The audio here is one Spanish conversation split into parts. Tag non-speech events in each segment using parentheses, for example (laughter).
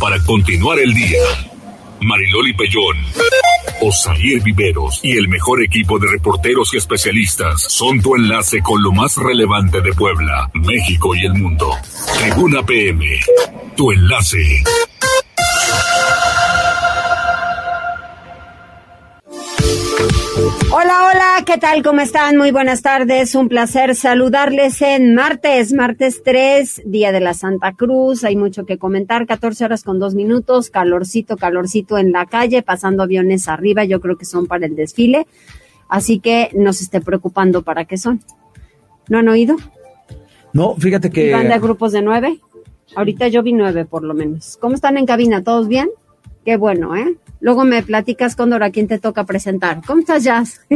para continuar el día. Mariloli Pellón, Osair Viveros y el mejor equipo de reporteros y especialistas son tu enlace con lo más relevante de Puebla, México y el mundo. Tribuna PM, tu enlace. Hola, hola, ¿qué tal? ¿Cómo están? Muy buenas tardes. Un placer saludarles en martes, martes 3, Día de la Santa Cruz. Hay mucho que comentar, 14 horas con dos minutos, calorcito, calorcito en la calle, pasando aviones arriba, yo creo que son para el desfile. Así que no se esté preocupando para qué son. ¿No han oído? No, fíjate que... ¿Van de grupos de nueve? Ahorita yo vi nueve por lo menos. ¿Cómo están en cabina? ¿Todos bien? Qué bueno, ¿eh? Luego me platicas, Cóndor, a quién te toca presentar. ¿Cómo estás, Jazz? (laughs)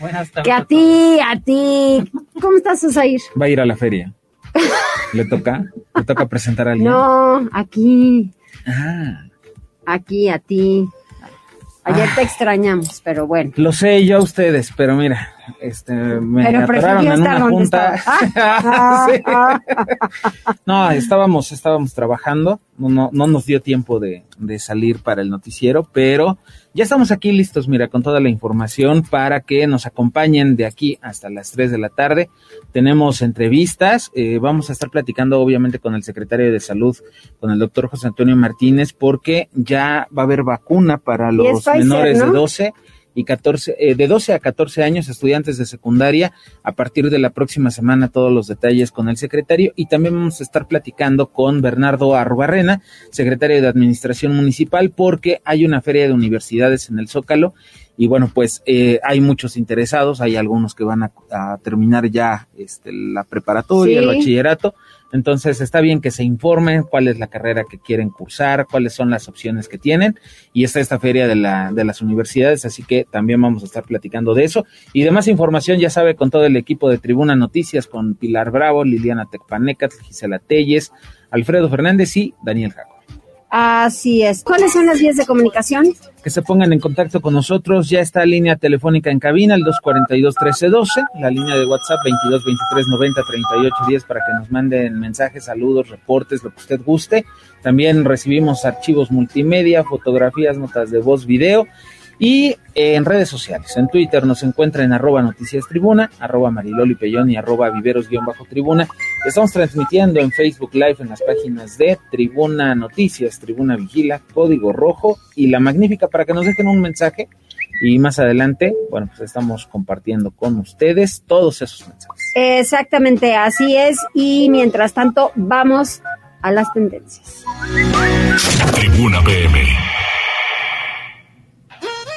Buenas tardes. Que a ti, a ti. ¿Cómo estás, Osair? Va a ir a la feria. (laughs) ¿Le toca? ¿Le toca presentar a alguien? No, aquí, Ah, aquí, a ti. Ayer te extrañamos, pero bueno. lo sé yo a ustedes, pero mira, este, me Pero atoraron en una junta. (laughs) Sí. No, estábamos, estábamos trabajando, no, no, no nos dio tiempo de, de salir para el noticiero, pero ya estamos aquí listos, mira, con toda la información para que nos acompañen de aquí hasta las 3 de la tarde. Tenemos entrevistas, eh, vamos a estar platicando obviamente con el secretario de Salud, con el doctor José Antonio Martínez, porque ya va a haber vacuna para los menores de ¿no? 12 y 14, eh, de 12 a 14 años, estudiantes de secundaria, a partir de la próxima semana todos los detalles con el secretario y también vamos a estar platicando con Bernardo Arrubarrena, secretario de Administración Municipal, porque hay una feria de universidades en el Zócalo y bueno, pues eh, hay muchos interesados, hay algunos que van a, a terminar ya este, la preparatoria, Sí. el bachillerato, entonces está bien que se informen cuál es la carrera que quieren cursar, cuáles son las opciones que tienen y está esta feria de, la, de las universidades, así que también vamos a estar platicando de eso. Y de más información, ya sabe, con todo el equipo de Tribuna Noticias, con Pilar Bravo, Liliana Tecpanecat, Gisela Telles, Alfredo Fernández y Daniel Jaco. Así es. ¿Cuáles son las vías de comunicación? Que se pongan en contacto con nosotros, ya está línea telefónica en cabina, el 242-1312, la línea de WhatsApp 22-23-90-38-10 para que nos manden mensajes, saludos, reportes, lo que usted guste. También recibimos archivos multimedia, fotografías, notas de voz, video y eh, en redes sociales. En Twitter nos encuentra en arroba noticias tribuna, arroba mariloli pellón y arroba viveros-tribuna. Estamos transmitiendo en Facebook Live en las páginas de Tribuna Noticias, Tribuna Vigila, Código Rojo y La Magnífica para que nos dejen un mensaje y más adelante, bueno, pues estamos compartiendo con ustedes todos esos mensajes. Exactamente, así es. Y mientras tanto, vamos a las tendencias. Tribuna PM.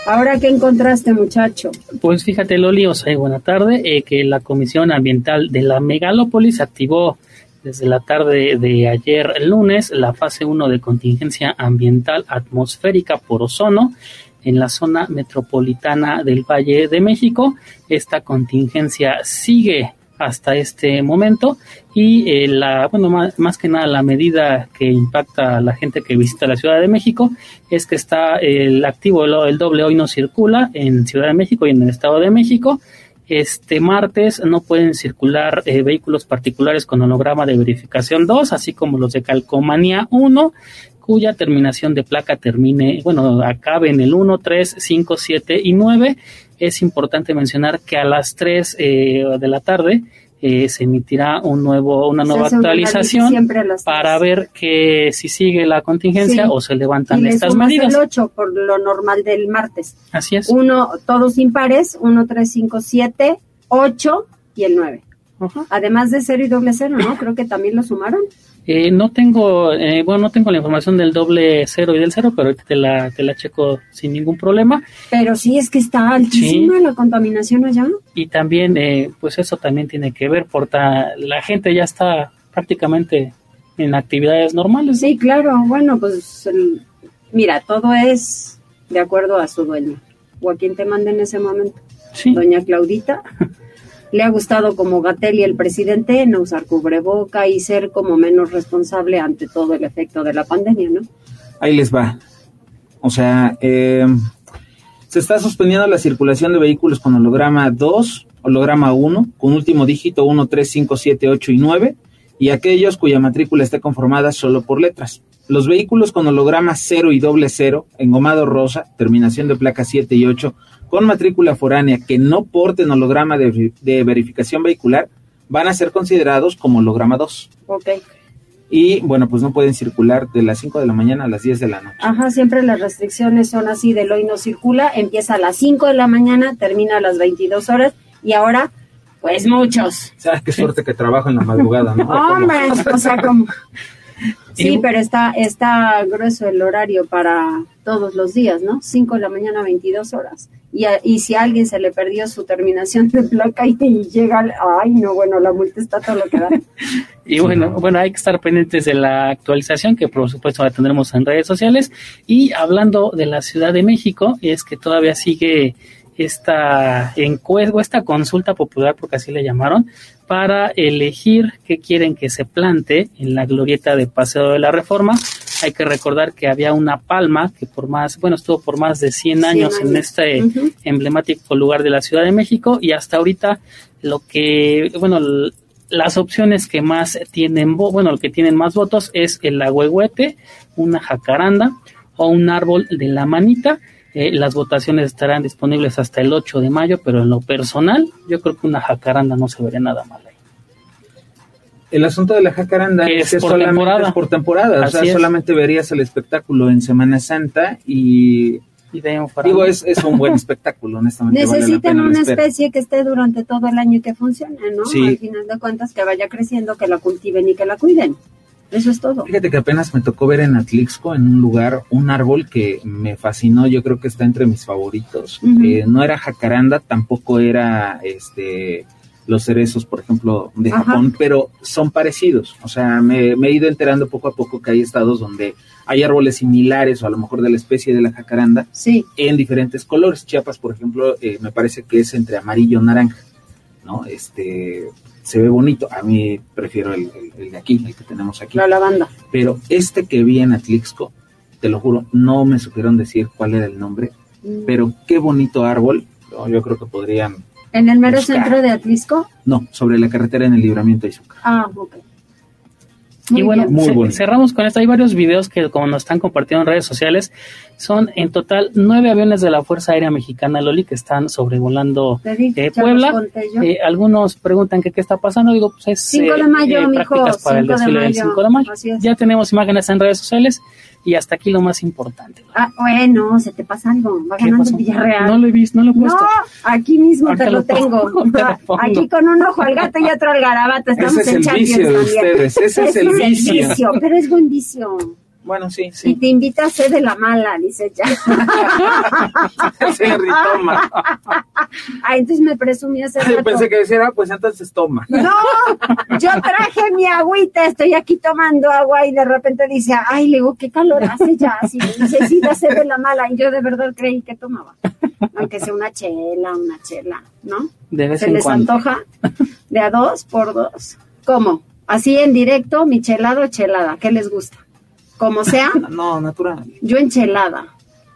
Ahora, ¿qué encontraste, muchacho? Pues fíjate, Loli, o sea, buena tarde, eh, que la Comisión Ambiental de la Megalópolis activó desde la tarde de ayer lunes la fase 1 de contingencia ambiental atmosférica por ozono en la zona metropolitana del Valle de México. Esta contingencia sigue hasta este momento. Y eh, la bueno más, más, que nada la medida que impacta a la gente que visita la Ciudad de México es que está el activo el, doble hoy no circula en Ciudad de México y en el Estado de México. Este martes no pueden circular eh, vehículos particulares con holograma de verificación 2 así como los de calcomanía 1 cuya terminación de placa termine, bueno, acabe en el 1, 3, 5, 7 y 9. Es importante mencionar que a las 3 eh, de la tarde eh, se emitirá un nuevo, una nueva actualización para ver que si sigue la contingencia Sí. o se Y levantan le estas medidas. el 8 por lo normal del martes. Así es. Uno, todos impares, 1, 3, 5, 7, 8 y el 9. Ajá. Además de cero y doble cero, ¿no? Creo que también lo sumaron. Eh, no tengo, eh, bueno, no tengo la información del doble cero y del cero, pero ahorita te la, te la checo sin ningún problema. Pero sí es que está altísima la contaminación allá. Y también, eh, pues eso también tiene que ver, porque la gente ya está prácticamente en actividades normales. Sí, claro. Bueno, pues el- mira, todo es de acuerdo a su dueño o a quien te mande en ese momento. Sí. Doña Claudita. (laughs) Le ha gustado como Gatel y el presidente no usar cubreboca y ser como menos responsable ante todo el efecto de la pandemia, ¿no? Ahí les va. O sea, eh, se está suspendiendo la circulación de vehículos con holograma 2, holograma 1, con último dígito 1, 3, 5, 7, 8 y 9, y aquellos cuya matrícula esté conformada solo por letras. Los vehículos con holograma 0 y doble 0, engomado rosa, terminación de placa 7 y 8, con matrícula foránea que no porten holograma de, de verificación vehicular, van a ser considerados como holograma 2. Ok. Y bueno, pues no pueden circular de las 5 de la mañana a las 10 de la noche. Ajá, siempre las restricciones son así, del hoy no circula, empieza a las 5 de la mañana, termina a las 22 horas y ahora, pues muchos. O sea, qué suerte que trabajo en la madrugada, ¿no? (laughs) Hombre, o sea, como... Sí, pero está, está grueso el horario para todos los días, ¿no? 5 de la mañana, 22 horas. Y, a- y si a alguien se le perdió su terminación de placa y, y llega, al- ay, no, bueno, la multa está todo lo que da. (laughs) Y bueno, bueno, hay que estar pendientes de la actualización que por supuesto la tendremos en redes sociales. Y hablando de la Ciudad de México, es que todavía sigue esta encuesta, esta consulta popular, porque así le llamaron, para elegir qué quieren que se plante en la glorieta de Paseo de la Reforma. Hay que recordar que había una palma que por más, bueno, estuvo por más de 100 años, en años. este emblemático lugar de la Ciudad de México y hasta ahorita lo que, bueno, las opciones que más tienen, bueno, lo que tienen más votos es el agüehuete, una jacaranda o un árbol de la manita. Eh, las votaciones estarán disponibles hasta el 8 de mayo, pero en lo personal, yo creo que una jacaranda no se vería nada mal ahí. El asunto de la jacaranda Es por solamente temporada. es por temporada. o sea, es. solamente verías el espectáculo en Semana Santa y Y de ahí en fuera, digo, es, es un buen espectáculo, honestamente. Necesitan una espera. especie que esté durante todo el año y que funcione, ¿no? Sí. Al final de cuentas, que vaya creciendo, que la cultiven y que la cuiden. Eso es todo. Fíjate que apenas me tocó ver en Atlixco, en un lugar, un árbol que me fascinó, yo creo que está entre mis favoritos. Eh, no era jacaranda, tampoco era este los cerezos, por ejemplo, de Ajá. Japón, pero son parecidos. O sea, me, me he ido enterando poco a poco que hay estados donde hay árboles similares o a lo mejor de la especie de la jacaranda Sí. en diferentes colores. Chiapas, por ejemplo, eh, me parece que es entre amarillo y naranja, ¿no? Este, se ve bonito. A mí prefiero el, el- el de aquí, el que tenemos aquí. La lavanda. Pero este que vi en Atlixco, te lo juro, no me supieron decir cuál era el nombre, Mm. pero qué bonito árbol. Yo creo que podrían, ¿En el mero Buscar. centro de Atlisco? no, sobre la carretera en el libramiento de Izúcar. Ah, ok. y bueno, Muy bonito. cerramos con esto. Hay varios videos que, como nos están compartiendo en redes sociales, son en total nueve aviones de la Fuerza Aérea Mexicana, Loli, que están sobrevolando eh, Puebla. Eh, algunos preguntan que qué está pasando. Digo, pues es 5 de eh, mayo, eh, mijo, prácticas para el 5 de desfile del mayo. 5 de mayo. Es. Ya tenemos imágenes en redes sociales y hasta aquí lo más importante. Ah, bueno, se te pasa algo. Va ¿Qué ganando pasó? Villarreal. No lo he visto, no lo he No, puesto. aquí mismo Ahorita te lo lo pongo, tengo. (laughs) te lo pongo. Aquí con un ojo al gato y otro al garabato. Estamos Ese es en el Champions vicio de también. ustedes, ese es el vicio. Pero es buen vicio. Bueno, sí, Y sí. te invita a ser de la mala, dice ya. (laughs) sí, toma. (laughs) Ah, entonces me presumí hace rato. Pensé que decía, ah, pues entonces toma. (laughs) No, yo traje mi agüita, estoy aquí tomando agua y de repente dice, ay, le digo, qué calor hace ya, si necesita ser de la mala. Y yo de verdad creí que tomaba. Aunque sea una chela, una chela, ¿no? De vez ¿Se en les cuando. antoja? De a dos por dos. ¿Cómo? Así en directo, michelado o chelada, ¿qué les gusta? Como sea, (laughs) No, natural. yo enchelada.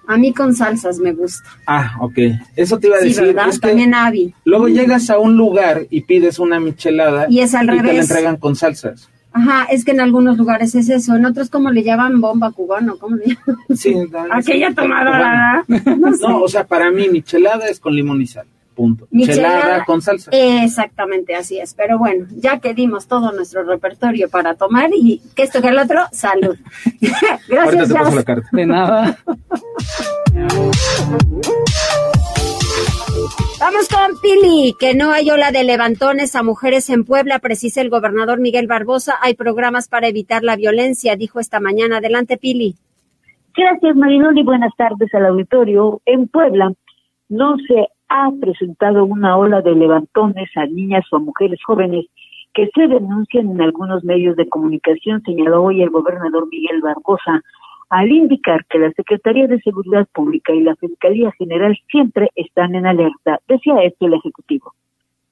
A mí con salsas me gusta. Ah, ok. Eso te iba a Sí, decir. ¿verdad? es que También Avi. luego llegas a un lugar y pides una michelada Y es al te la revés. entregan con salsas. Ajá, es que en algunos lugares es eso, en otros como le llaman bomba cubano, ¿cómo le llaman? Sí, (laughs) Aquella tomadora, (laughs) no sé. No, o sea, para mí michelada es con limón y sal. Punto. Michelada, Michelada con salsa. Exactamente, así es. Pero bueno, ya que dimos todo nuestro repertorio para tomar y que esto que el otro, salud. (laughs) Gracias, te paso Jazz. la carta. De nada. Vamos con Pili, que no hay ola de levantones a mujeres en Puebla, precisa el gobernador Miguel Barbosa. Hay programas para evitar la violencia, dijo esta mañana. Adelante, Pili. Gracias, Marinoli. Buenas tardes al auditorio. En Puebla no se ha presentado una ola de levantones a niñas o a mujeres jóvenes que se denuncian en algunos medios de comunicación, señaló hoy el gobernador Miguel Barbosa, al indicar que la Secretaría de Seguridad Pública y la Fiscalía General siempre están en alerta. Decía esto el Ejecutivo.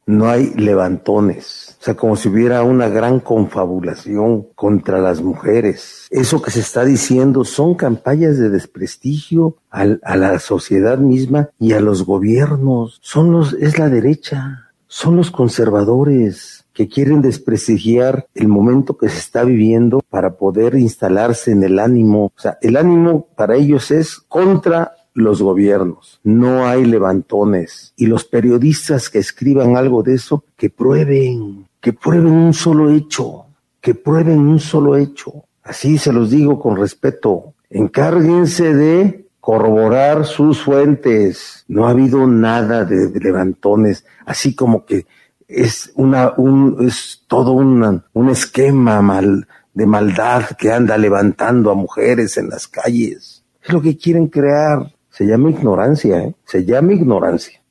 No hay levantones. O sea, como si hubiera una gran confabulación contra las mujeres. Eso que se está diciendo son campañas de desprestigio a la sociedad misma y a los gobiernos. Son los, es la derecha. Son los conservadores que quieren desprestigiar el momento que se está viviendo para poder instalarse en el ánimo. O sea, el ánimo para ellos es contra los gobiernos. No hay levantones. Y los periodistas que escriban algo de eso, que prueben, que prueben un solo hecho, que prueben un solo hecho. Así se los digo con respeto. Encárguense de corroborar sus fuentes. No ha habido nada de, levantones, así como que es una, un, es todo un esquema mal, de maldad que anda levantando a mujeres en las calles. Es lo que quieren crear. Se llama ignorancia, ¿eh? Se llama ignorancia.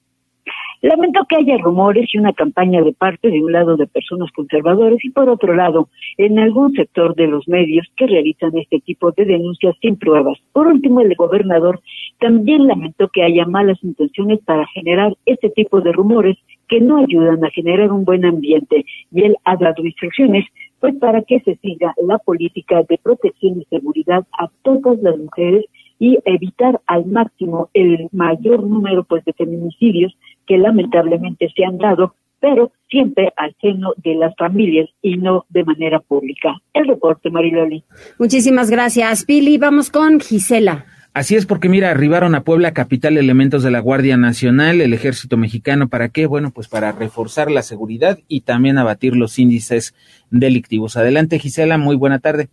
Lamento que haya rumores y una campaña de parte de un lado de personas conservadores y por otro lado en algún sector de los medios que realizan este tipo de denuncias sin pruebas. Por último, el gobernador también lamentó que haya malas intenciones para generar este tipo de rumores que no ayudan a generar un buen ambiente y él ha dado instrucciones pues para que se siga la política de protección y seguridad a todas las mujeres y evitar al máximo el mayor número pues de feminicidios que lamentablemente se han dado, pero siempre al seno de las familias y no de manera pública. El reporte, Mariloli. Muchísimas gracias, Pili. Vamos con Gisela. Así es porque mira, arribaron a Puebla capital elementos de la Guardia Nacional, el Ejército Mexicano, ¿para qué? Bueno, pues para reforzar la seguridad y también abatir los índices delictivos. Adelante Gisela, muy buena tarde.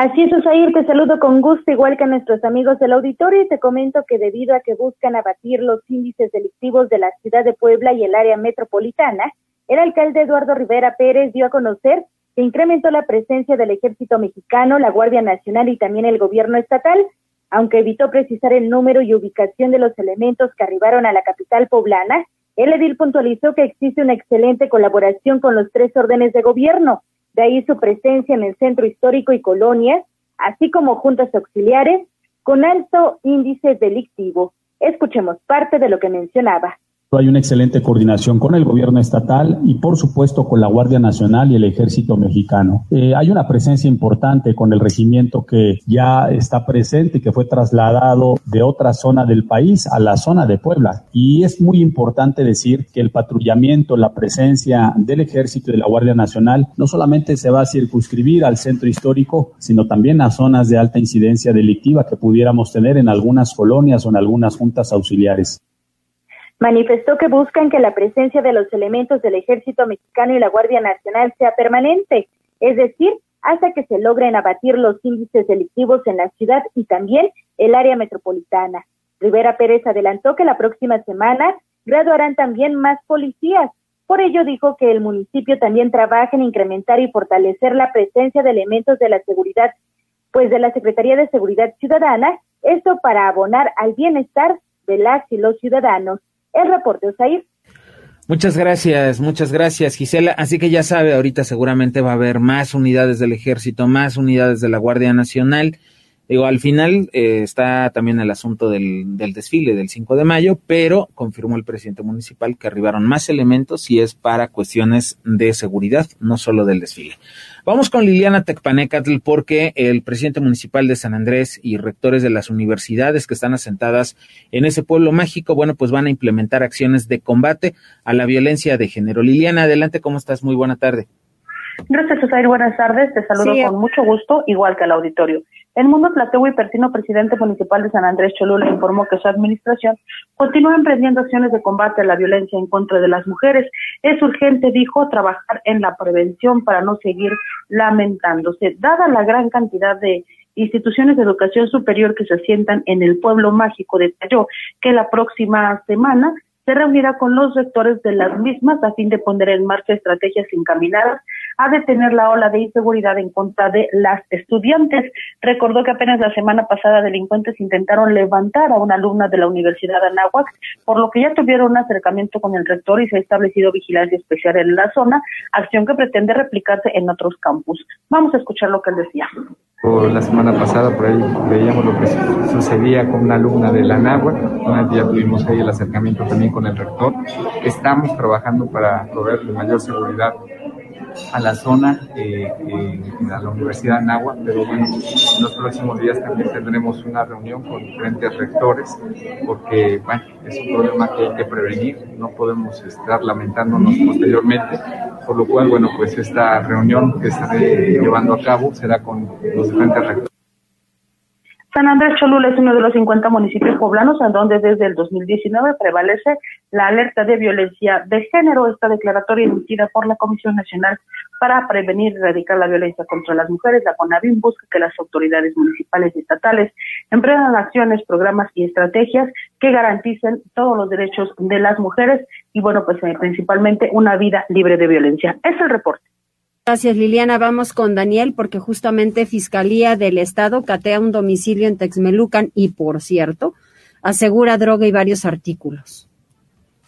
Así es, Osair, te saludo con gusto, igual que a nuestros amigos del auditorio, y te comento que debido a que buscan abatir los índices delictivos de la ciudad de Puebla y el área metropolitana, el alcalde Eduardo Rivera Pérez dio a conocer que incrementó la presencia del ejército mexicano, la Guardia Nacional y también el gobierno estatal, aunque evitó precisar el número y ubicación de los elementos que arribaron a la capital poblana, el edil puntualizó que existe una excelente colaboración con los tres órdenes de gobierno, de ahí su presencia en el centro histórico y colonias, así como juntas auxiliares con alto índice delictivo. Escuchemos parte de lo que mencionaba. Hay una excelente coordinación con el gobierno estatal y por supuesto con la Guardia Nacional y el Ejército Mexicano. Eh, hay una presencia importante con el regimiento que ya está presente y que fue trasladado de otra zona del país a la zona de Puebla. Y es muy importante decir que el patrullamiento, la presencia del Ejército y de la Guardia Nacional no solamente se va a circunscribir al centro histórico, sino también a zonas de alta incidencia delictiva que pudiéramos tener en algunas colonias o en algunas juntas auxiliares. Manifestó que buscan que la presencia de los elementos del Ejército Mexicano y la Guardia Nacional sea permanente, es decir, hasta que se logren abatir los índices delictivos en la ciudad y también el área metropolitana. Rivera Pérez adelantó que la próxima semana graduarán también más policías. Por ello dijo que el municipio también trabaja en incrementar y fortalecer la presencia de elementos de la seguridad, pues de la Secretaría de Seguridad Ciudadana, esto para abonar al bienestar de las y los ciudadanos. El reporte, Osair. Muchas gracias, muchas gracias Gisela. Así que ya sabe, ahorita seguramente va a haber más unidades del ejército, más unidades de la Guardia Nacional. Digo, al final eh, está también el asunto del, del, desfile del 5 de mayo, pero confirmó el presidente municipal que arribaron más elementos y es para cuestiones de seguridad, no solo del desfile. Vamos con Liliana Tecpanecatl porque el presidente municipal de San Andrés y rectores de las universidades que están asentadas en ese pueblo mágico, bueno, pues van a implementar acciones de combate a la violencia de género. Liliana, adelante, ¿cómo estás? Muy buena tarde. Gracias, Osair. Buenas tardes. Te saludo con mucho gusto, igual que al auditorio. El Mundo Plateo y Pertino, presidente municipal de San Andrés Cholula, informó que su administración continúa emprendiendo acciones de combate a la violencia en contra de las mujeres. Es urgente, dijo, trabajar en la prevención para no seguir lamentándose. Dada la gran cantidad de instituciones de educación superior que se asientan en el pueblo mágico, detalló que la próxima semana se reunirá con los rectores de las mismas a fin de poner en marcha estrategias encaminadas a detener la ola de inseguridad en contra de las estudiantes. Recordó que apenas la semana pasada delincuentes intentaron levantar a una alumna de la Universidad de Anáhuac, por lo que ya tuvieron un acercamiento con el rector y se ha establecido vigilancia especial en la zona, acción que pretende replicarse en otros campus. Vamos a escuchar lo que él decía. La semana pasada por ahí veíamos lo que sucedía con una alumna de la Anáhuac, día tuvimos ahí el acercamiento también con el rector. Estamos trabajando para proveer de mayor seguridad a la zona, eh, a la Universidad de Anáhuac, pero bueno, en los próximos días también tendremos una reunión con diferentes rectores, porque bueno, es un problema que hay que prevenir, no podemos estar lamentándonos posteriormente, por lo cual, bueno, pues esta reunión que estaré llevando a cabo será con los diferentes rectores. San Andrés Cholula es uno de los 50 municipios poblanos en donde desde el 2019 prevalece la alerta de violencia de género. Esta declaratoria emitida por la Comisión Nacional para Prevenir y Erradicar la Violencia contra las Mujeres, la CONAVIM, busca que las autoridades municipales y estatales emprendan acciones, programas y estrategias que garanticen todos los derechos de las mujeres y, bueno, pues eh, principalmente una vida libre de violencia. Es el reporte. Gracias, Liliana. Vamos con Daniel, porque justamente Fiscalía del Estado catea un domicilio en Texmelucan y, por cierto, asegura droga y varios artículos.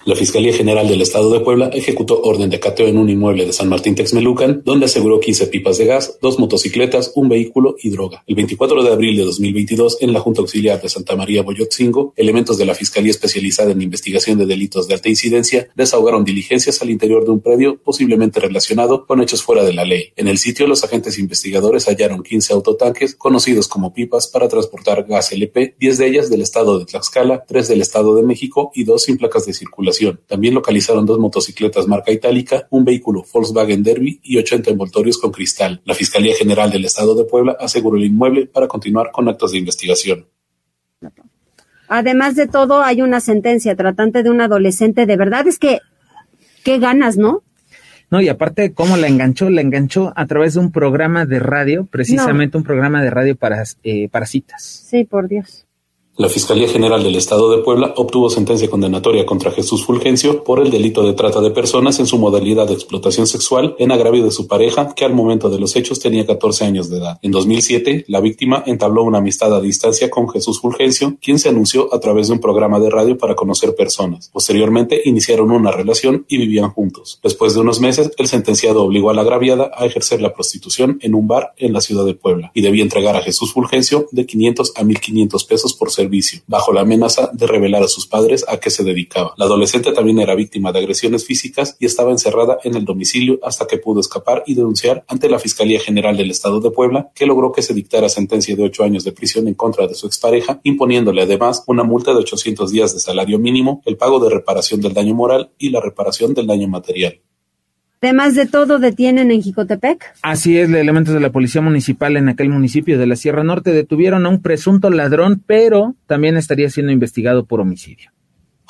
La Fiscalía General del Estado de Puebla ejecutó orden de cateo en un inmueble de San Martín Texmelucan, donde aseguró 15 pipas de gas, dos motocicletas, un vehículo y droga. El 24 de abril de 2022, en la Junta Auxiliar de Santa María Boyotzingo, elementos de la Fiscalía Especializada en Investigación de Delitos de Alta Incidencia desahogaron diligencias al interior de un predio posiblemente relacionado con hechos fuera de la ley. En el sitio, los agentes investigadores hallaron 15 autotanques, conocidos como pipas, para transportar gas LP, 10 de ellas del estado de Tlaxcala, 3 del estado de México y 2 sin placas de circulación también localizaron dos motocicletas marca itálica, un vehículo Volkswagen Derby y 80 envoltorios con cristal. La Fiscalía General del Estado de Puebla aseguró el inmueble para continuar con actos de investigación. Además de todo, hay una sentencia tratante de un adolescente. De verdad es que, qué ganas, ¿no? No, y aparte, ¿cómo la enganchó? La enganchó a través de un programa de radio, precisamente un programa de radio para, eh, para citas. Sí, por Dios. La Fiscalía General del Estado de Puebla obtuvo sentencia condenatoria contra Jesús Fulgencio por el delito de trata de personas en su modalidad de explotación sexual en agravio de su pareja, que al momento de los hechos tenía 14 años de edad. En 2007, la víctima entabló una amistad a distancia con Jesús Fulgencio, quien se anunció a través de un programa de radio para conocer personas. Posteriormente, iniciaron una relación y vivían juntos. Después de unos meses, el sentenciado obligó a la agraviada a ejercer la prostitución en un bar en la ciudad de Puebla y debía entregar a Jesús Fulgencio de 500 a 1.500 pesos por ser bajo la amenaza de revelar a sus padres a qué se dedicaba. La adolescente también era víctima de agresiones físicas y estaba encerrada en el domicilio hasta que pudo escapar y denunciar ante la Fiscalía General del Estado de Puebla, que logró que se dictara sentencia de ocho años de prisión en contra de su expareja, imponiéndole además una multa de 800 días de salario mínimo, el pago de reparación del daño moral y la reparación del daño material. Además de todo, detienen en Jicotepec. Así es, elementos de la Policía Municipal en aquel municipio de la Sierra Norte detuvieron a un presunto ladrón, pero también estaría siendo investigado por homicidio.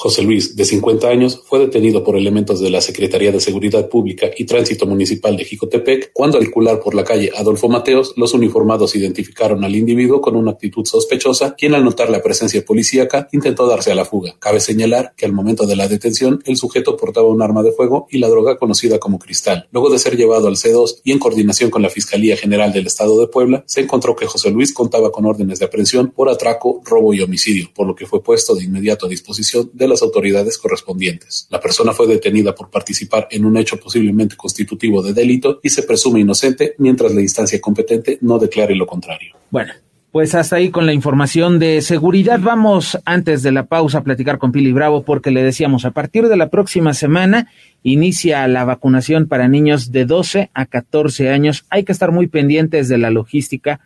José Luis, de 50 años, fue detenido por elementos de la Secretaría de Seguridad Pública y Tránsito Municipal de Jicotepec cuando al cular por la calle Adolfo Mateos, los uniformados identificaron al individuo con una actitud sospechosa, quien al notar la presencia policíaca intentó darse a la fuga. Cabe señalar que al momento de la detención, el sujeto portaba un arma de fuego y la droga conocida como cristal. Luego de ser llevado al C2 y en coordinación con la Fiscalía General del Estado de Puebla, se encontró que José Luis contaba con órdenes de aprehensión por atraco, robo y homicidio, por lo que fue puesto de inmediato a disposición de las autoridades correspondientes. La persona fue detenida por participar en un hecho posiblemente constitutivo de delito y se presume inocente mientras la instancia competente no declare lo contrario. Bueno, pues hasta ahí con la información de seguridad. Vamos antes de la pausa a platicar con Pili Bravo porque le decíamos, a partir de la próxima semana inicia la vacunación para niños de 12 a 14 años. Hay que estar muy pendientes de la logística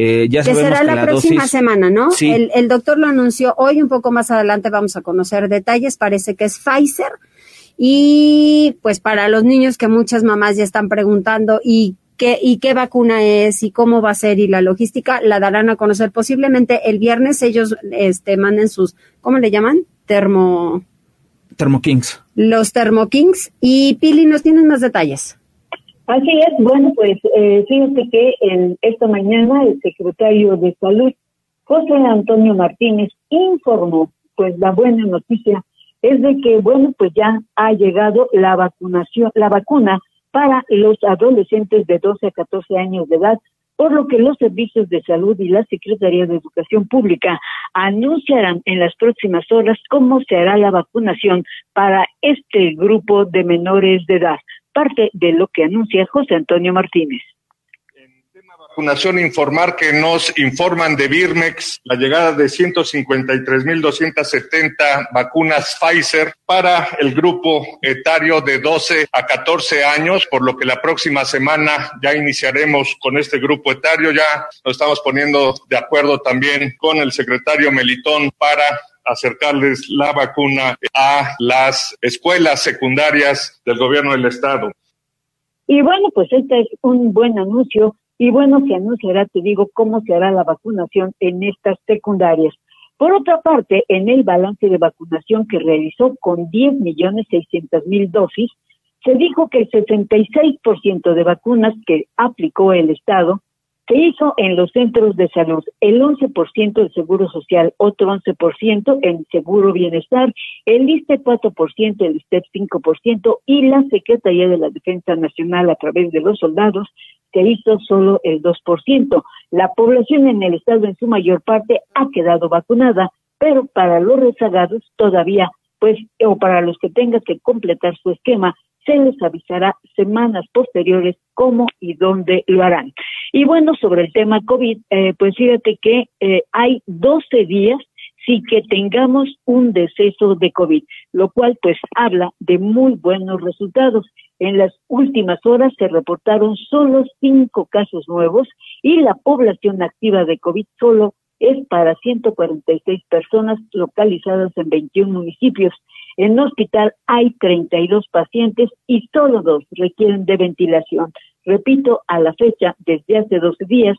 eh, ya que será la, próxima semana, ¿no? El, doctor lo anunció hoy, un poco más adelante vamos a conocer detalles, parece que es Pfizer. Y pues para los niños que muchas mamás ya están preguntando y qué, y qué vacuna es y cómo va a ser y la logística, la darán a conocer posiblemente el viernes. Ellos este, manden sus, ¿cómo le llaman? Termo... Kings. Los Kings. Y Pili, nos tienen más detalles. Así es, bueno, pues eh, fíjate que en esta mañana el secretario de Salud, José Antonio Martínez, informó, pues la buena noticia es de que, bueno, pues ya ha llegado la vacunación, la vacuna para los adolescentes de 12 a 14 años de edad, por lo que los servicios de salud y la Secretaría de Educación Pública anunciarán en las próximas horas cómo se hará la vacunación para este grupo de menores de edad parte de lo que anuncia José Antonio Martínez vacunación, informar que nos informan de Birmex la llegada de 153.270 vacunas Pfizer para el grupo etario de 12 a 14 años, por lo que la próxima semana ya iniciaremos con este grupo etario. Ya nos estamos poniendo de acuerdo también con el secretario Melitón para acercarles la vacuna a las escuelas secundarias del gobierno del estado. Y bueno, pues este es un buen anuncio y bueno, se anunciará, te digo, cómo se hará la vacunación en estas secundarias. Por otra parte, en el balance de vacunación que realizó con 10 millones 600 mil dosis, se dijo que el 66% de vacunas que aplicó el Estado se hizo en los centros de salud, el 11% del Seguro Social, otro 11% en Seguro Bienestar, el ISTE 4%, el ISTEP 5% y la Secretaría de la Defensa Nacional a través de los soldados se hizo solo el 2%. La población en el estado en su mayor parte ha quedado vacunada, pero para los rezagados todavía, pues, o para los que tengan que completar su esquema, se les avisará semanas posteriores cómo y dónde lo harán. Y bueno, sobre el tema COVID, eh, pues fíjate que eh, hay 12 días sin que tengamos un deceso de COVID, lo cual pues habla de muy buenos resultados. En las últimas horas se reportaron solo cinco casos nuevos y la población activa de COVID solo es para 146 personas localizadas en 21 municipios. En el hospital hay 32 pacientes y solo dos requieren de ventilación. Repito, a la fecha, desde hace 12 días,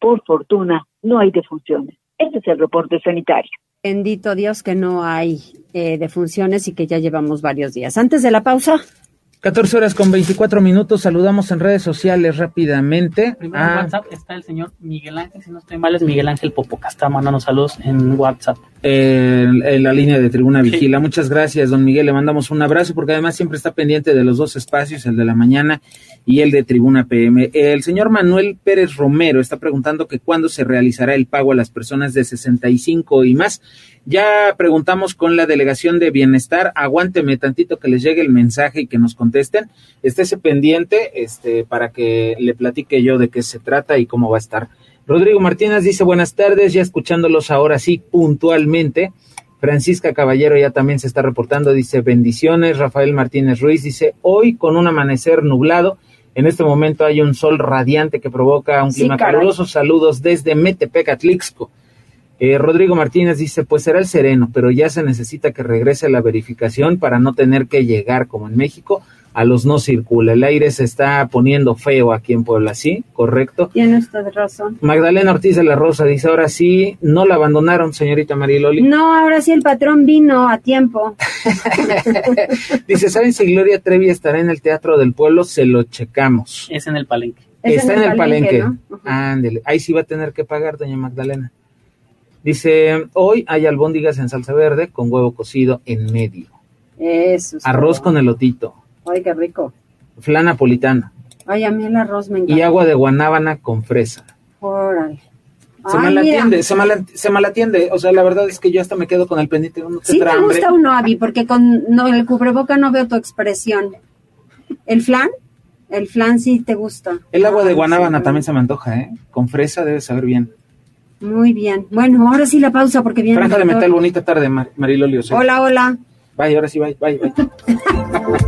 por fortuna, no hay defunciones. Este es el reporte sanitario. Bendito Dios que no hay eh, defunciones y que ya llevamos varios días. Antes de la pausa, 14 horas con 24 minutos, saludamos en redes sociales rápidamente. Primero en WhatsApp está el señor Miguel Ángel, si no estoy mal es Miguel Ángel Popoca, está mandando saludos en WhatsApp. En la línea de Tribuna Vigila. Muchas gracias, don Miguel. Le mandamos un abrazo porque además siempre está pendiente de los dos espacios, el de la mañana y el de Tribuna PM. El señor Manuel Pérez Romero está preguntando que cuándo se realizará el pago a las personas de 65 y más. Ya preguntamos con la delegación de bienestar, aguánteme tantito que les llegue el mensaje y que nos contesten. Estése pendiente este, para que le platique yo de qué se trata y cómo va a estar. Rodrigo Martínez dice buenas tardes, ya escuchándolos ahora sí puntualmente. Francisca Caballero ya también se está reportando, dice bendiciones. Rafael Martínez Ruiz dice hoy con un amanecer nublado. En este momento hay un sol radiante que provoca un clima caluroso. Saludos desde Metepec, Atlixco. Eh, Rodrigo Martínez dice, pues será el sereno, pero ya se necesita que regrese la verificación para no tener que llegar, como en México, a los no circula. El aire se está poniendo feo aquí en Puebla, ¿sí? ¿Correcto? Tiene usted razón. Magdalena Ortiz de la Rosa dice, ahora sí, no la abandonaron, señorita Mariloli. No, ahora sí el patrón vino a tiempo. (laughs) dice, ¿saben si Gloria Trevi estará en el Teatro del Pueblo? Se lo checamos. Es en el palenque. Está en el, palenque. Ándele. Ahí sí va a tener que pagar, doña Magdalena. Dice, hoy hay albóndigas en salsa verde con huevo cocido en medio. Eso. Arroz con elotito. Ay, qué rico. Flan napolitana. Ay, a mí el arroz me encanta. Y agua de guanábana con fresa. Órale. Se malatiende, se, mal, se malatiende. O sea, la verdad es que yo hasta me quedo con el pendiente. Uno sí me gusta uno, Avi, porque con no, el cubreboca no veo tu expresión. ¿El flan? El flan sí te gusta. El agua de guanábana también se me antoja, ¿eh? Con fresa debe saber bien. Muy bien. Bueno, ahora sí la pausa porque viene. Franja de metal, bonita tarde, Mar Marilolio. Hola, hola. Bye, ahora sí, bye, bye, bye. (laughs)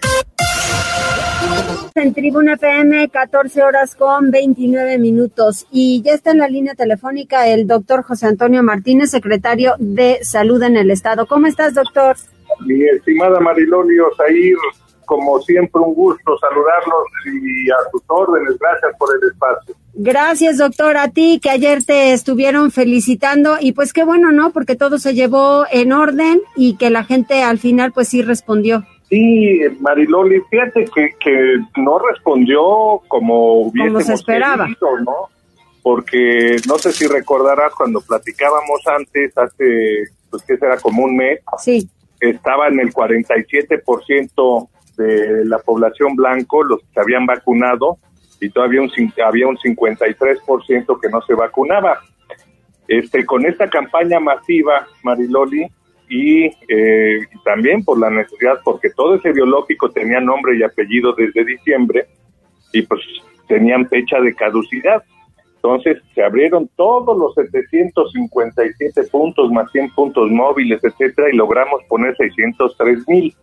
En Tribuna PM, 14 horas con 29 minutos. Y ya está en la línea telefónica el doctor José Antonio Martínez, secretario de Salud en el Estado. ¿Cómo estás, doctor? Mi estimada Mariloli Osair, como siempre, un gusto saludarlos y a sus órdenes. Gracias por el espacio. Gracias, doctor, a ti que ayer te estuvieron felicitando y pues qué bueno, ¿no? Porque todo se llevó en orden y que la gente al final pues sí respondió. Sí, Mariloli, fíjate que, que no respondió como hubiésemos se esperaba. ¿no? Porque no sé si recordarás cuando platicábamos antes, hace, pues que será como un mes, sí. estaba en el 47% de la población blanco, los que se habían vacunado, y todavía un, había un 53% que no se vacunaba. Este, con esta campaña masiva, Mariloli, y, eh, también por la necesidad, porque todo ese biológico tenía nombre y apellido desde diciembre, y pues tenían fecha de caducidad. Entonces se abrieron todos los 757 puntos más 100 puntos móviles, etcétera, y logramos poner 603 mil.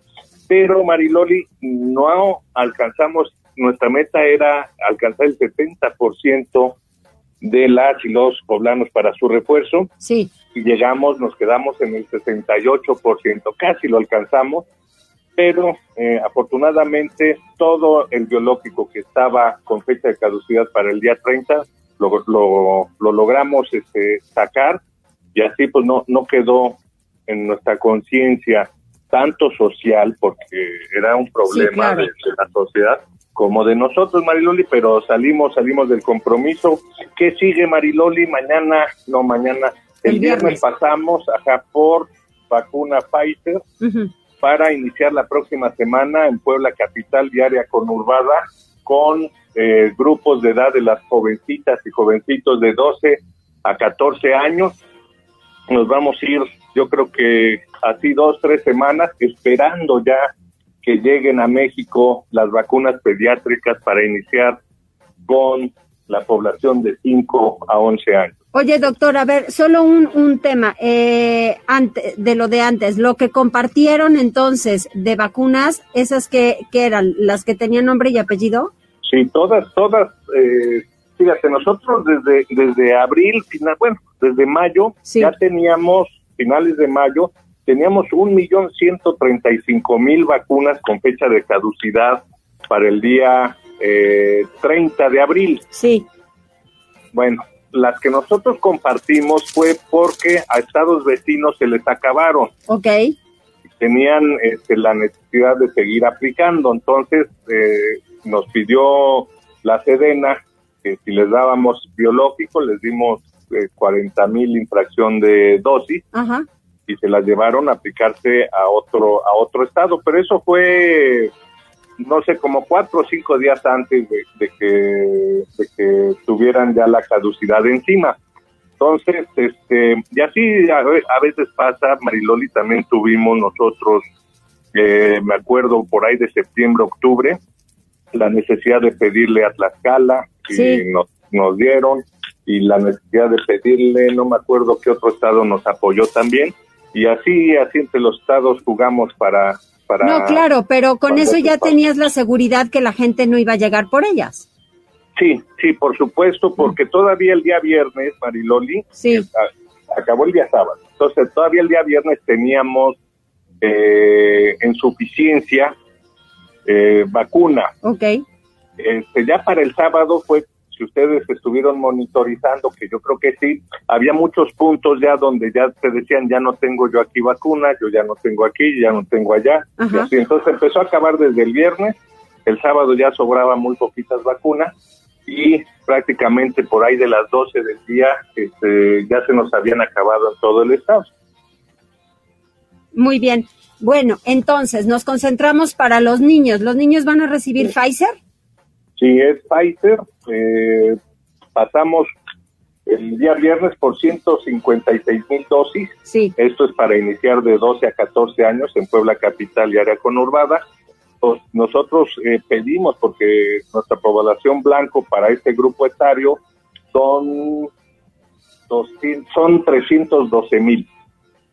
Pero Mariloli, no alcanzamos, nuestra meta era alcanzar el 70% de las y los poblanos para su refuerzo. Sí. Y llegamos, nos quedamos en el 68%, casi lo alcanzamos, pero eh, afortunadamente todo el biológico que estaba con fecha de caducidad para el día 30 lo, lo, lo logramos este, sacar y así pues no, no quedó en nuestra conciencia tanto social, porque era un problema de, la sociedad, como de nosotros, Mariloli, pero salimos, salimos del compromiso. ¿Qué sigue, Mariloli? Mañana, no, mañana, el, viernes. pasamos a por vacuna Pfizer para iniciar la próxima semana en Puebla Capital Diaria Conurbada con eh, grupos de edad de las jovencitas y jovencitos de 12 a 14 años. Nos vamos a ir, yo creo que así dos, tres semanas, esperando ya que lleguen a México las vacunas pediátricas para iniciar con la población de 5 a 11 años. Oye, doctor, a ver, solo un, un tema eh, de lo de antes. Lo que compartieron entonces de vacunas, esas que, que eran las que tenían nombre y apellido. Sí, todas, todas. Eh, fíjate, nosotros desde desde abril, final, bueno, desde mayo ya teníamos finales de mayo teníamos un millón ciento treinta y cinco mil vacunas con fecha de caducidad para el día eh, 30 de abril. Sí. Bueno, las que nosotros compartimos fue porque a estados vecinos se les acabaron. Ok. Tenían este, la necesidad de seguir aplicando, entonces eh, nos pidió la Sedena que si les dábamos biológico, les dimos eh, 40 mil infracción de dosis y se las llevaron a aplicarse a otro a otro estado, pero eso fue no sé, como cuatro o cinco días antes de, que, de que tuvieran ya la caducidad encima. Entonces, este, y así a, veces pasa, Mariloli también tuvimos nosotros, eh, me acuerdo por ahí de septiembre, octubre, la necesidad de pedirle a Tlaxcala y nos, nos dieron, y la necesidad de pedirle, no me acuerdo qué otro estado nos apoyó también, y así, así entre los estados jugamos para, no, claro, pero con eso ya tenías la seguridad que la gente no iba a llegar por ellas. Sí, sí, por supuesto, porque todavía el día viernes, Mariloli, sí. acabó el día sábado. Entonces, todavía el día viernes teníamos eh, en suficiencia eh, vacuna. Ok. Este, ya para el sábado fue si ustedes estuvieron monitorizando, que yo creo que sí, había muchos puntos ya donde ya te decían, ya no tengo yo aquí vacuna, yo ya no tengo aquí, ya no tengo allá. Y entonces empezó a acabar desde el viernes, el sábado ya sobraban muy poquitas vacunas y prácticamente por ahí de las 12 del día este, ya se nos habían acabado en todo el estado. Muy bien. Bueno, entonces nos concentramos para los niños. ¿Los niños van a recibir Pfizer? Si es Pfizer, eh, pasamos el día viernes por 156 mil dosis. Sí. Esto es para iniciar de 12 a 14 años en Puebla Capital y área conurbada. Pues nosotros eh, pedimos, porque nuestra población blanco para este grupo etario son, 200, son 312 mil.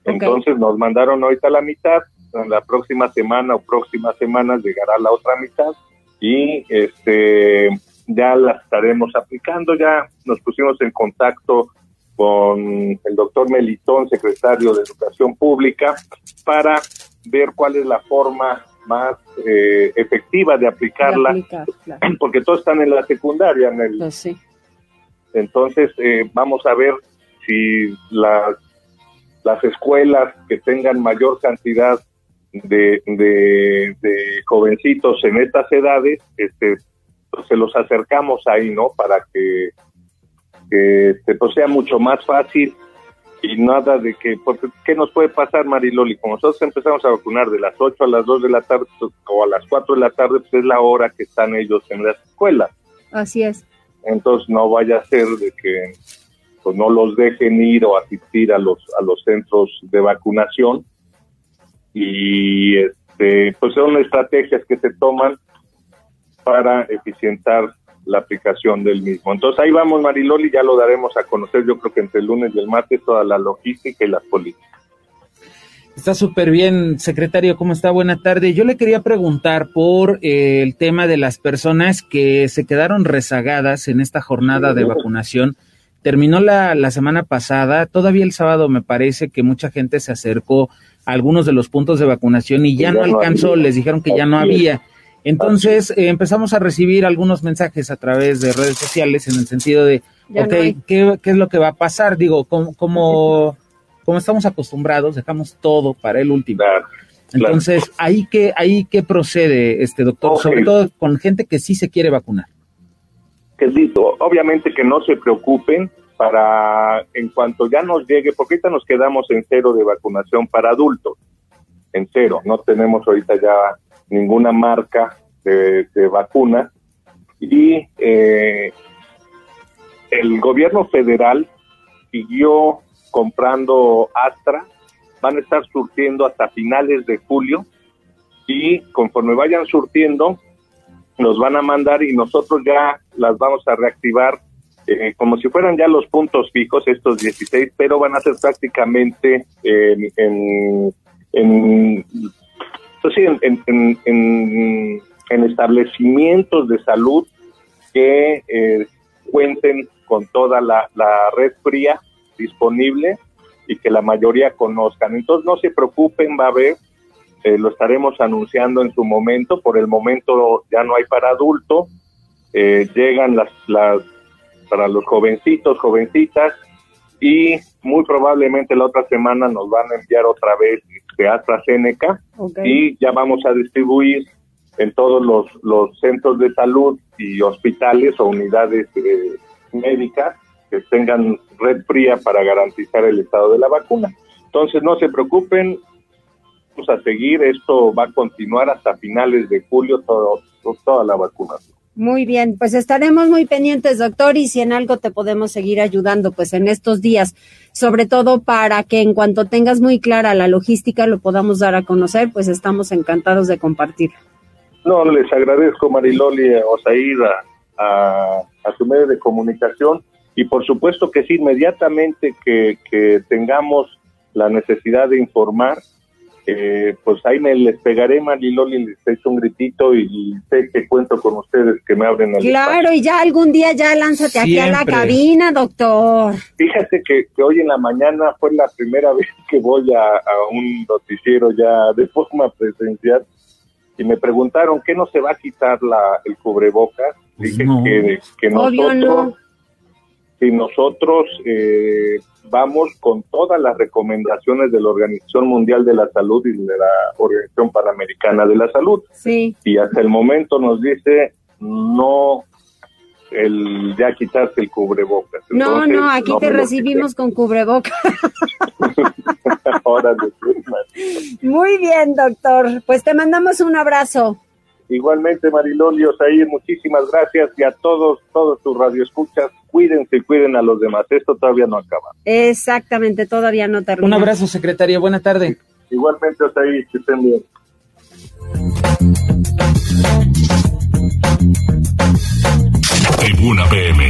Entonces nos mandaron ahorita la mitad. En la próxima semana o próximas semanas llegará la otra mitad y este ya las estaremos aplicando. Ya nos pusimos en contacto con el doctor Melitón, secretario de Educación Pública, para ver cuál es la forma más eh, efectiva de aplicarla, (clears throat) porque todos están en la secundaria. En el, pues Entonces, eh, vamos a ver si las, las escuelas que tengan mayor cantidad de, de, jovencitos en estas edades, este, pues, se los acercamos ahí, ¿no? Para que, que este, pues sea mucho más fácil y nada de que, porque, ¿qué nos puede pasar, Mariloli? Como nosotros empezamos a vacunar de las 8 a las 2 de la tarde pues, o a las 4 de la tarde, pues es la hora que están ellos en las escuelas. Así es. Entonces no vaya a ser de que pues, no los dejen ir o asistir a los, a los centros de vacunación. Y este, pues son estrategias que se toman para eficientar la aplicación del mismo. Entonces ahí vamos, Mariloli, ya lo daremos a conocer, yo creo que entre el lunes y el martes, toda la logística y las políticas. Está súper bien, secretario, ¿cómo está? Buena tarde. Yo le quería preguntar por eh, el tema de las personas que se quedaron rezagadas en esta jornada de vacunación. Terminó la, la semana pasada, todavía el sábado me parece que mucha gente se acercó a algunos de los puntos de vacunación y ya, no alcanzó, les dijeron que ya no había. Entonces eh, empezamos a recibir algunos mensajes a través de redes sociales en el sentido de, ok, ¿qué, es lo que va a pasar? Digo, como, como, como estamos acostumbrados, dejamos todo para el último. Entonces, ahí que ahí que procede, este doctor, sobre todo con gente que sí se quiere vacunar. Que digo, obviamente que no se preocupen para en cuanto ya nos llegue, porque ahorita nos quedamos en cero de vacunación para adultos, en cero, no tenemos ahorita ya ninguna marca de, vacuna. Y eh, el gobierno federal siguió comprando Astra, van a estar surtiendo hasta finales de julio. Y conforme vayan surtiendo nos van a mandar y nosotros ya las vamos a reactivar eh, como si fueran ya los puntos fijos, estos 16, pero van a ser prácticamente en, en pues en, en, establecimientos de salud que eh, cuenten con toda la, red fría disponible y que la mayoría conozcan. Entonces no se preocupen, va a haber, eh, lo estaremos anunciando en su momento, por el momento ya no hay para adulto, eh, llegan las, las para los jovencitos, jovencitas, y muy probablemente la otra semana nos van a enviar otra vez de AstraZeneca y ya vamos a distribuir en todos los, los centros de salud y hospitales o unidades eh, médicas que tengan red fría para garantizar el estado de la vacuna. Entonces no se preocupen, vamos a seguir, esto va a continuar hasta finales de julio todo, toda la vacunación. Muy bien, pues estaremos muy pendientes, doctor, y si en algo te podemos seguir ayudando, pues en estos días, sobre todo para que en cuanto tengas muy clara la logística lo podamos dar a conocer, pues estamos encantados de compartir. No, les agradezco, Mariloli, Osair, a, a, a su medio de comunicación, y por supuesto que sí, inmediatamente que tengamos la necesidad de informar, eh, pues ahí me les pegaré, Mariloli, les hecho un gritito y, sé que cuento con ustedes que me abren el Claro, y ya algún día ya lánzate aquí a la cabina, doctor. Fíjate que, hoy en la mañana fue la primera (laughs) vez que voy a, un noticiero ya de forma presencial y me preguntaron, ¿qué no se va a quitar la, el cubrebocas? Pues Dije que, que nosotros, si nosotros eh, vamos con todas las recomendaciones de la Organización Mundial de la Salud y de la Organización Panamericana de la Salud. Sí. Y hasta el momento nos dice no el ya quitarse el cubrebocas. no, no, aquí te recibimos con cubrebocas. (laughs) Muy bien, doctor. Pues te mandamos un abrazo. Igualmente, Marilolio, ahí muchísimas gracias y a todos, todos tus radioescuchas, cuídense y cuiden a los demás. Esto todavía no acaba. Exactamente, todavía no termina. Un abrazo, secretaria. Buena tarde. Igualmente, ahí, que estén bien. Tribuna PM.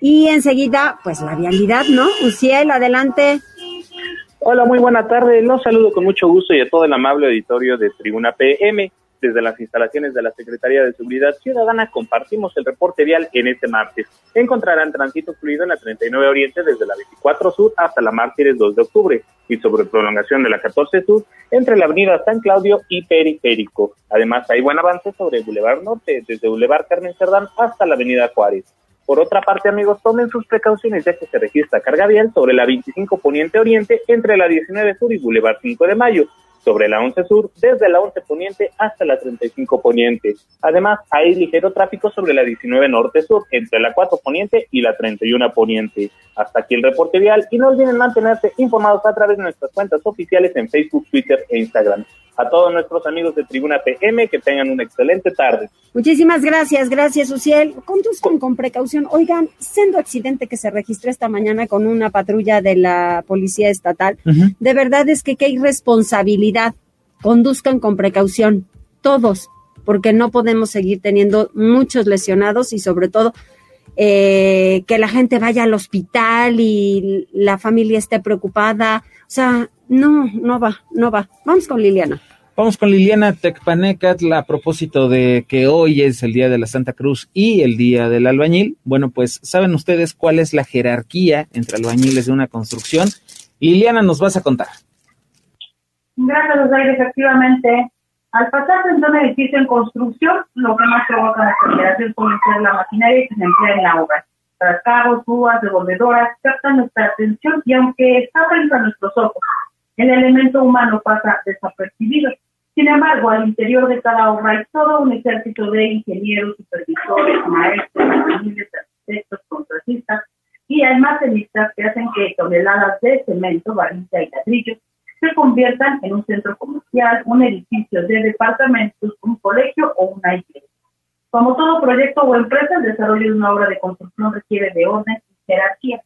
Y enseguida, pues la vialidad, ¿no? Uciel, adelante. Hola, muy buena tarde. Los saludo con mucho gusto y a todo el amable auditorio de Tribuna PM. Desde las instalaciones de la Secretaría de Seguridad Ciudadana compartimos el reporte vial en este martes. Encontrarán tránsito fluido en la 39 Oriente desde la 24 Sur hasta la Mártires 2 de octubre y sobre prolongación de la 14 Sur entre la Avenida San Claudio y Periférico. Además, hay buen avance sobre Boulevard Norte desde Boulevard Carmen Cerdán hasta la Avenida Juárez. Por otra parte, amigos, tomen sus precauciones ya que se registra carga vial sobre la 25 Poniente Oriente entre la 19 Sur y Boulevard 5 de Mayo sobre la 11 Sur, desde la 11 Poniente hasta la 35 Poniente. Además, hay ligero tráfico sobre la 19 Norte Sur, entre la 4 Poniente y la 31 Poniente. Hasta aquí el reporte vial y no olviden mantenerse informados a través de nuestras cuentas oficiales en Facebook, Twitter e Instagram. A todos nuestros amigos de Tribuna PM que tengan una excelente tarde. Muchísimas gracias, gracias Uciel. Conduzcan con precaución. Oigan, siendo accidente que se registró esta mañana con una patrulla de la Policía Estatal, de verdad es que qué irresponsabilidad. Conduzcan con precaución, todos, porque no podemos seguir teniendo muchos lesionados y sobre todo eh, que la gente vaya al hospital y la familia esté preocupada. O sea, no, no va, no va. Vamos con Liliana. Vamos con Liliana Tecpanecatl a propósito de que hoy es el Día de la Santa Cruz y el Día del Albañil. Bueno, pues, ¿saben ustedes cuál es la jerarquía entre albañiles de una construcción? Liliana, nos vas a contar. Gracias, José. Efectivamente, al pasar de un edificio en construcción, lo que más provoca la aceleración puede ser la maquinaria que se emplea en la obra. Trascabos, púas, devolvedoras captan nuestra atención y aunque está frente a nuestros ojos, el elemento humano pasa desapercibido. Sin embargo, al interior de cada obra hay todo un ejército de ingenieros, supervisores, maestros, arquitectos, contratistas y almacenistas que hacen que toneladas de cemento, varilla y ladrillos se conviertan en un centro comercial, un edificio de departamentos, un colegio o una iglesia. Como todo proyecto o empresa, el desarrollo de una obra de construcción requiere de orden y jerarquía.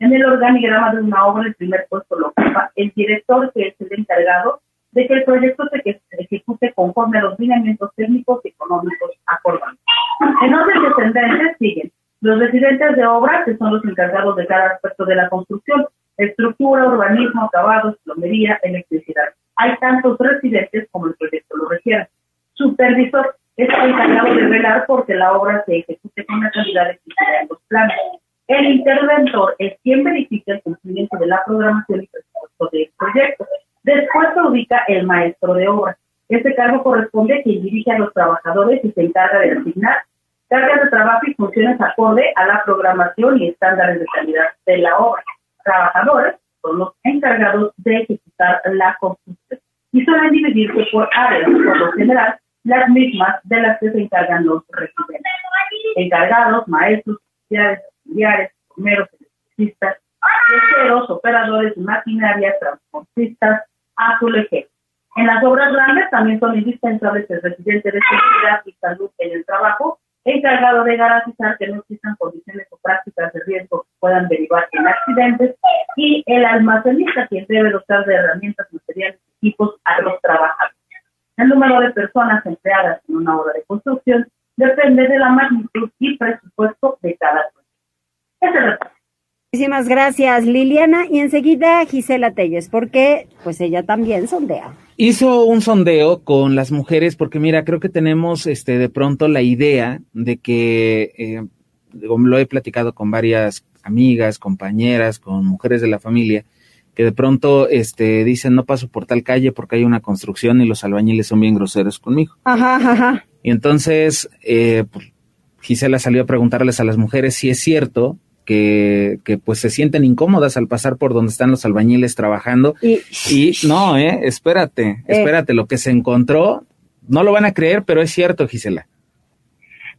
En el organigrama de una obra, el primer puesto lo ocupa el director, que es el encargado de que el proyecto se ejecute conforme a los lineamientos técnicos y económicos acordados. En orden descendente siguen los residentes de obra, que son los encargados de cada aspecto de la construcción, estructura, urbanismo, acabados, plomería, electricidad. Hay tantos residentes como el proyecto lo requiera. Supervisor es el encargado de velar porque la obra se ejecute con la calidad exigida en los planes. El interventor es quien verifica el cumplimiento de la programación y presupuesto del proyecto. Después se ubica el maestro de obra. Este cargo corresponde a quien dirige a los trabajadores y se encarga de asignar cargas de trabajo y funciones acorde a la programación y estándares de calidad de la obra trabajadores son los encargados de ejecutar la construcción y suelen dividirse por áreas, por lo general, las mismas de las que se encargan los residentes. Encargados, maestros, oficiales, auxiliares, primeros, electricistas, lecheros, operadores de maquinaria, transportistas, azulejeros. En las obras grandes también son indispensables el residente de seguridad y salud en el trabajo, encargado de garantizar que no existan condiciones o prácticas de riesgo que puedan derivar en accidentes, y el almacenista, quien debe dotar de herramientas, materiales y equipos a los trabajadores. El número de personas empleadas en una obra de construcción depende de la magnitud y presupuesto de cada proyecto. es Muchísimas gracias, Liliana. Y enseguida Gisela Telles, porque pues ella también sondea. Hizo un sondeo con las mujeres, porque mira, creo que tenemos este de pronto la idea de que, eh, lo he platicado con varias amigas, compañeras, con mujeres de la familia, que de pronto este, dicen no paso por tal calle porque hay una construcción y los albañiles son bien groseros conmigo. Ajá, ajá. Y entonces eh, pues, Gisela salió a preguntarles a las mujeres si es cierto que, que, pues se sienten incómodas al pasar por donde están los albañiles trabajando. Y, no, eh, espérate, eh. espérate, lo que se encontró, no lo van a creer, pero es cierto, Gisela.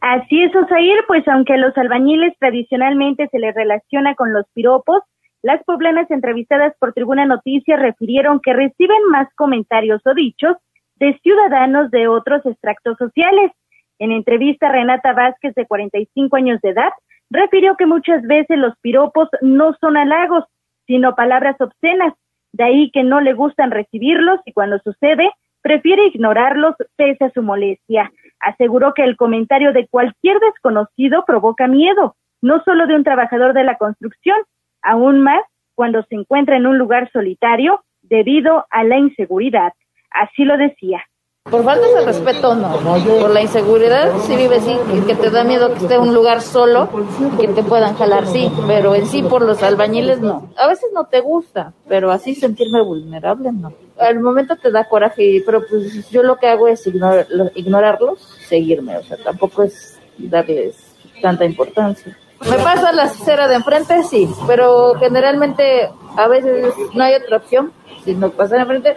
Así es, Osair, pues aunque a los albañiles tradicionalmente se les relaciona con los piropos, las poblanas entrevistadas por Tribuna Noticias refirieron que reciben más comentarios o dichos de ciudadanos de otros extractos sociales. En entrevista, Renata Vázquez, de 45 años de edad, refirió que muchas veces los piropos no son halagos, sino palabras obscenas, de ahí que no le gustan recibirlos y cuando sucede, prefiere ignorarlos pese a su molestia. Aseguró que el comentario de cualquier desconocido provoca miedo, no solo de un trabajador de la construcción, aún más cuando se encuentra en un lugar solitario debido a la inseguridad. Así lo decía. Por falta de respeto, no. Por la inseguridad, si vives sí, que te da miedo que esté en un lugar solo y que te puedan jalar, sí. Pero en sí, por los albañiles, no. A veces no te gusta, pero así sentirme vulnerable, no. Al momento te da coraje, pero pues yo lo que hago es ignorarlos, seguirme. O sea, tampoco es darles tanta importancia. Me pasa la cera de enfrente, sí, pero generalmente a veces no hay otra opción, si no pasa enfrente,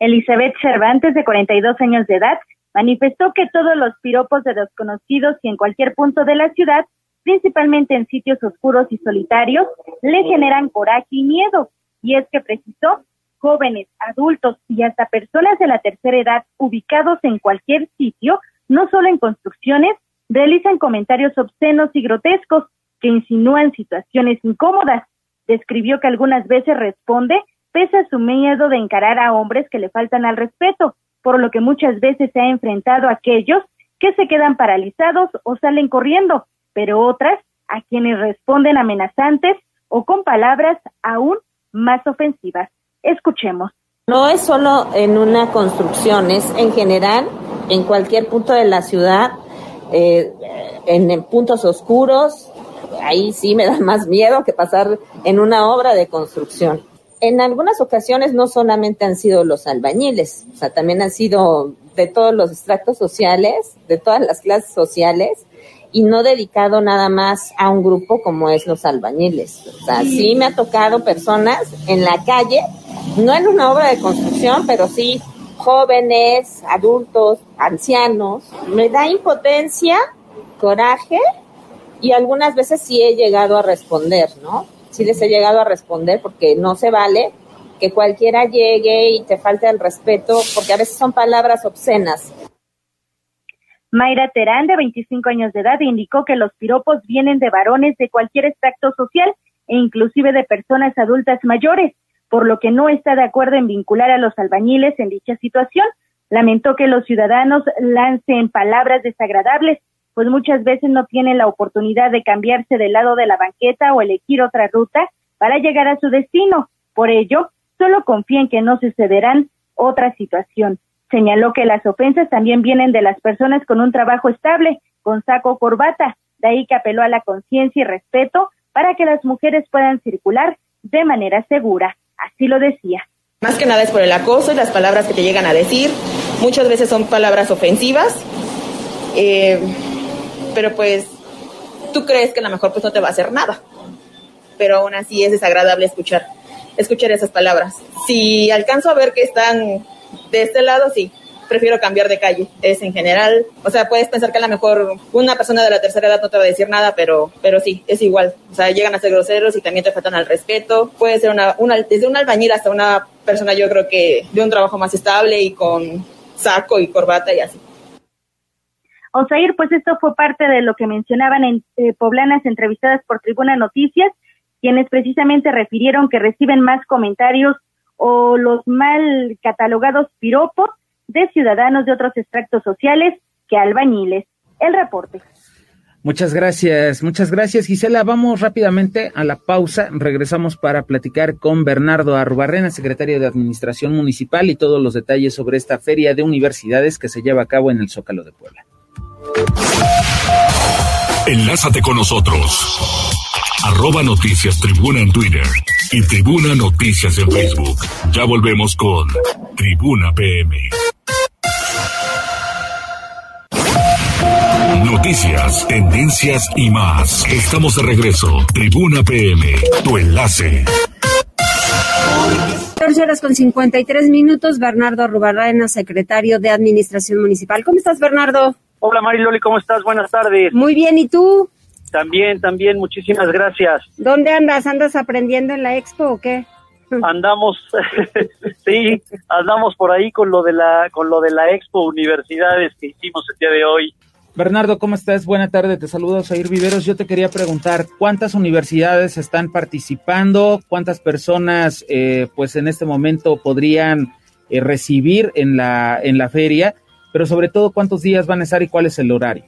Elizabeth Cervantes, de 42 años de edad, manifestó que todos los piropos de desconocidos y en cualquier punto de la ciudad, principalmente en sitios oscuros y solitarios, le generan coraje y miedo. Y es que precisó, jóvenes, adultos y hasta personas de la tercera edad ubicados en cualquier sitio, no solo en construcciones, realizan comentarios obscenos y grotescos que insinúan situaciones incómodas. Describió que algunas veces responde pese a su miedo de encarar a hombres que le faltan al respeto, por lo que muchas veces se ha enfrentado a aquellos que se quedan paralizados o salen corriendo, pero otras a quienes responden amenazantes o con palabras aún más ofensivas. Escuchemos. No es solo en una construcción, es en general en cualquier punto de la ciudad, eh, en puntos oscuros, ahí sí me da más miedo que pasar en una obra de construcción en algunas ocasiones no solamente han sido los albañiles, o sea, también han sido de todos los extractos sociales, de todas las clases sociales, y no dedicado nada más a un grupo como es los albañiles. O sea, sí me ha tocado personas en la calle, no en una obra de construcción, pero sí jóvenes, adultos, ancianos. Me da impotencia, coraje, y algunas veces sí he llegado a responder, ¿no? Sí les he llegado a responder porque no se vale que cualquiera llegue y te falte el respeto, porque a veces son palabras obscenas. Mayra Terán, de 25 años de edad, indicó que los piropos vienen de varones de cualquier extracto social e inclusive de personas adultas mayores, por lo que no está de acuerdo en vincular a los albañiles en dicha situación. Lamentó que los ciudadanos lancen palabras desagradables pues muchas veces no tienen la oportunidad de cambiarse del lado de la banqueta o elegir otra ruta para llegar a su destino. Por ello, solo confíen que no sucederán otra situación. Señaló que las ofensas también vienen de las personas con un trabajo estable, con saco o corbata, de ahí que apeló a la conciencia y respeto para que las mujeres puedan circular de manera segura. Así lo decía. Más que nada es por el acoso y las palabras que te llegan a decir. Muchas veces son palabras ofensivas. Eh, pero pues tú crees que a lo mejor pues no te va a hacer nada, pero aún así es desagradable escuchar, escuchar esas palabras. Si alcanzo a ver que están de este lado, sí, prefiero cambiar de calle. Es en general, o sea, puedes pensar que a lo mejor una persona de la tercera edad no te va a decir nada, pero, pero sí, es igual. O sea, llegan a ser groseros y también te faltan al respeto. Puede ser una, una, desde un albañil hasta una persona, yo creo que de un trabajo más estable y con saco y corbata y así. Osair, pues esto fue parte de lo que mencionaban en eh, poblanas entrevistadas por Tribuna Noticias, quienes precisamente refirieron que reciben más comentarios o los mal catalogados piropos de ciudadanos de otros extractos sociales que albañiles. El reporte. Muchas gracias, muchas gracias Gisela. Vamos rápidamente a la pausa. Regresamos para platicar con Bernardo Arrubarrena, secretario de Administración Municipal, y todos los detalles sobre esta feria de universidades que se lleva a cabo en el Zócalo de Puebla. Enlázate con nosotros. Arroba Noticias Tribuna en Twitter y Tribuna Noticias en Facebook. Ya volvemos con Tribuna PM. Noticias, tendencias y más. Estamos de regreso. Tribuna PM, tu enlace. 14 horas con 53 minutos. Bernardo Arrubarrena, secretario de Administración Municipal. ¿Cómo estás, Bernardo? Hola Mariloli, ¿cómo estás? Buenas tardes. Muy bien, ¿y tú? También, también, muchísimas gracias. ¿Dónde andas? ¿Andas aprendiendo en la expo o qué? (laughs) (laughs) Andamos, (laughs) sí, andamos por ahí con lo de la, con lo de la expo universidades que hicimos el día de hoy. Bernardo, ¿cómo estás? Buena tarde, te saludo, Sair Viveros. Yo te quería preguntar, ¿cuántas universidades están participando? ¿Cuántas personas, eh, pues en este momento podrían eh, recibir en la, en la feria? Pero sobre todo cuántos días van a estar y cuál es el horario.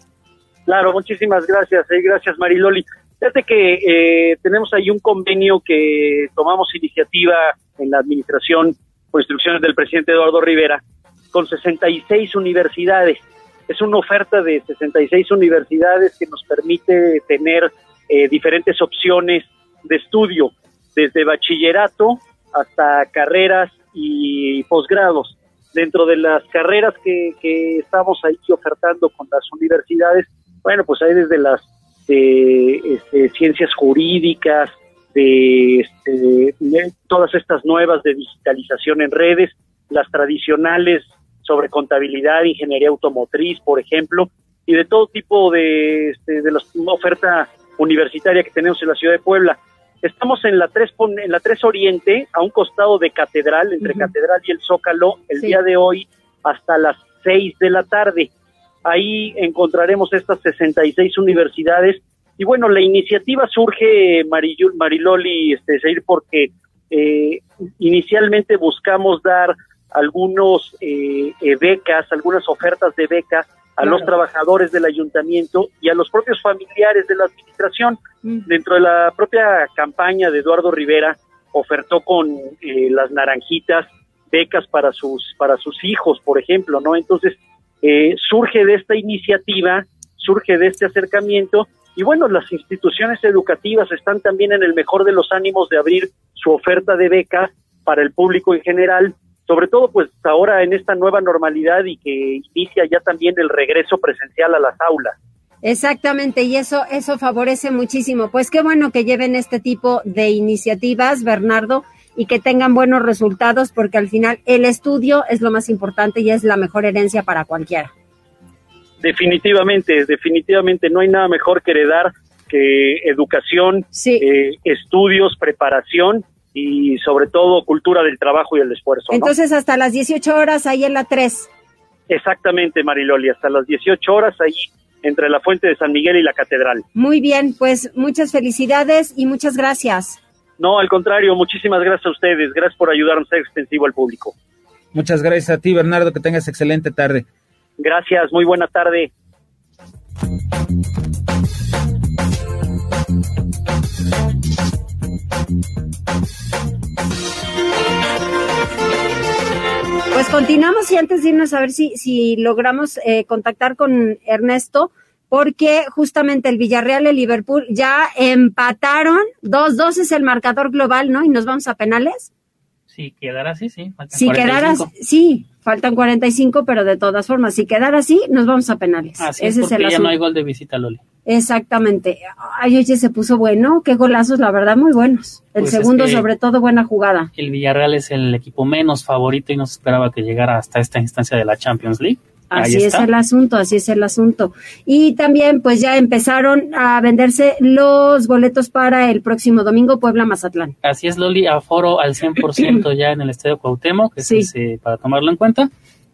Claro, muchísimas gracias, eh, gracias Mariloli. Fíjate que eh, tenemos ahí un convenio que tomamos iniciativa en la administración por instrucciones del presidente Eduardo Rivera con 66 universidades. Es una oferta de 66 universidades que nos permite tener eh, diferentes opciones de estudio, desde bachillerato hasta carreras y posgrados dentro de las carreras que, estamos ahí ofertando con las universidades, bueno, pues hay desde las este, ciencias jurídicas, de, este, todas estas nuevas de digitalización en redes, las tradicionales sobre contabilidad, ingeniería automotriz, por ejemplo, y de todo tipo de, este, de la oferta universitaria que tenemos en la ciudad de Puebla. Estamos en la 3, en la 3 Oriente, a un costado de Catedral, entre Catedral y el Zócalo, el día de hoy hasta las 6 de la tarde. Ahí encontraremos estas 66 universidades. Y bueno, la iniciativa surge, Mariloli, este, seguir porque eh, inicialmente buscamos dar algunos eh, eh, becas, algunas ofertas de becas a los trabajadores del ayuntamiento y a los propios familiares de la administración. Mm. Dentro de la propia campaña de Eduardo Rivera, ofertó con eh, las naranjitas becas para sus para sus hijos, por ejemplo, ¿no? Entonces eh, surge de esta iniciativa, surge de este acercamiento y bueno, las instituciones educativas están también en el mejor de los ánimos de abrir su oferta de becas para el público en general sobre todo pues ahora en esta nueva normalidad y que inicia ya también el regreso presencial a las aulas. Exactamente, y eso, eso favorece muchísimo. Pues qué bueno que lleven este tipo de iniciativas, Bernardo, y que tengan buenos resultados, porque al final el estudio es lo más importante y es la mejor herencia para cualquiera. Definitivamente, definitivamente, no hay nada mejor que heredar que educación, eh, estudios, preparación y sobre todo cultura del trabajo y el esfuerzo. Entonces hasta las 18 horas ahí en la 3. Exactamente, Mariloli, hasta las 18 horas ahí entre la Fuente de San Miguel y la Catedral. Muy bien, pues muchas felicidades y muchas gracias. No, al contrario, muchísimas gracias a ustedes. Gracias por ayudarnos a ser extensivo al público. Muchas gracias a ti, Bernardo, que tengas excelente tarde. Gracias, muy buena tarde. Pues continuamos y antes de irnos a ver si, si logramos eh, contactar con Ernesto, porque justamente el Villarreal y el Liverpool ya empataron, 2-2 es el marcador global, ¿no? Y nos vamos a penales. Si quedara así, sí. si quedara, sí, faltan 45, pero de todas formas, si quedara así, nos vamos a penales. Así Ese es, porque ya no hay gol de visita, Loli. Exactamente. Ay, oye, se puso bueno. Qué golazos, la verdad, muy buenos. El pues segundo, sobre todo, buena jugada. El Villarreal es el equipo menos favorito y no se esperaba que llegara hasta esta instancia de la Champions League. Así es el asunto, así es el asunto. Y también, pues ya empezaron a venderse los boletos para el próximo domingo Puebla-Mazatlán. Así es, Loli, aforo al 100% ya en el Estadio Cuauhtémoc, que es para tomarlo en cuenta.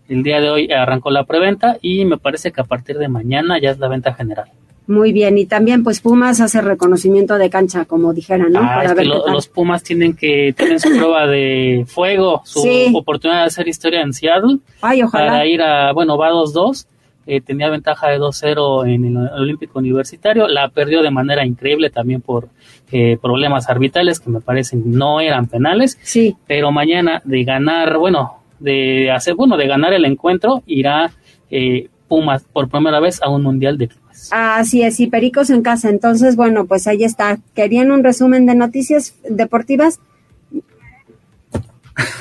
El día de hoy arrancó la preventa y me parece que a partir de mañana ya es la venta general. Muy bien, y también pues Pumas hace reconocimiento de cancha, como dijeran, ¿no? Ah, los Pumas tienen que tener su prueba de fuego, su oportunidad de hacer historia en Seattle. Ay, ojalá. Para ir a, bueno, va 2-2, eh, tenía ventaja de 2-0 en el Olímpico Universitario, la perdió de manera increíble también por eh, problemas arbitrales que me parecen no eran penales. Sí. Pero mañana de ganar, bueno, de hacer, bueno, de ganar el encuentro, irá eh, Pumas por primera vez a un Mundial de Así es, y Pericos en casa. Entonces, bueno, pues ahí está. ¿Querían un resumen de noticias deportivas?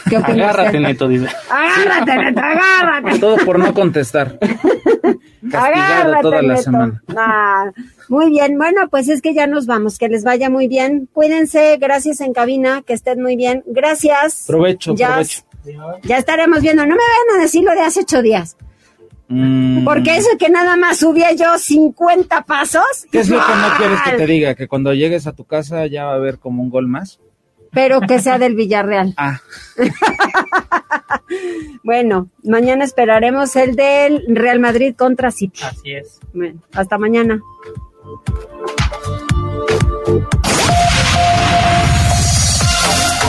¿Qué agárrate, Neto, dice. Agárrate, Neto, (laughs) agárrate. Todo por no contestar. agárrate, toda la semana. Ah, muy bien, bueno, pues es que ya nos vamos. Que les vaya muy bien. Cuídense, gracias en cabina, que estén muy bien. Gracias. Provecho, provecho. Ya estaremos viendo. No me vayan a decir lo de hace ocho días. Mm. Porque eso que nada más subía yo 50 pasos. ¿Qué es lo que no quieres que te diga? Que cuando llegues a tu casa ya va a haber como un gol más. Pero que sea del Villarreal. Ah. (laughs) bueno, mañana esperaremos el del Real Madrid contra City. Así es. hasta mañana.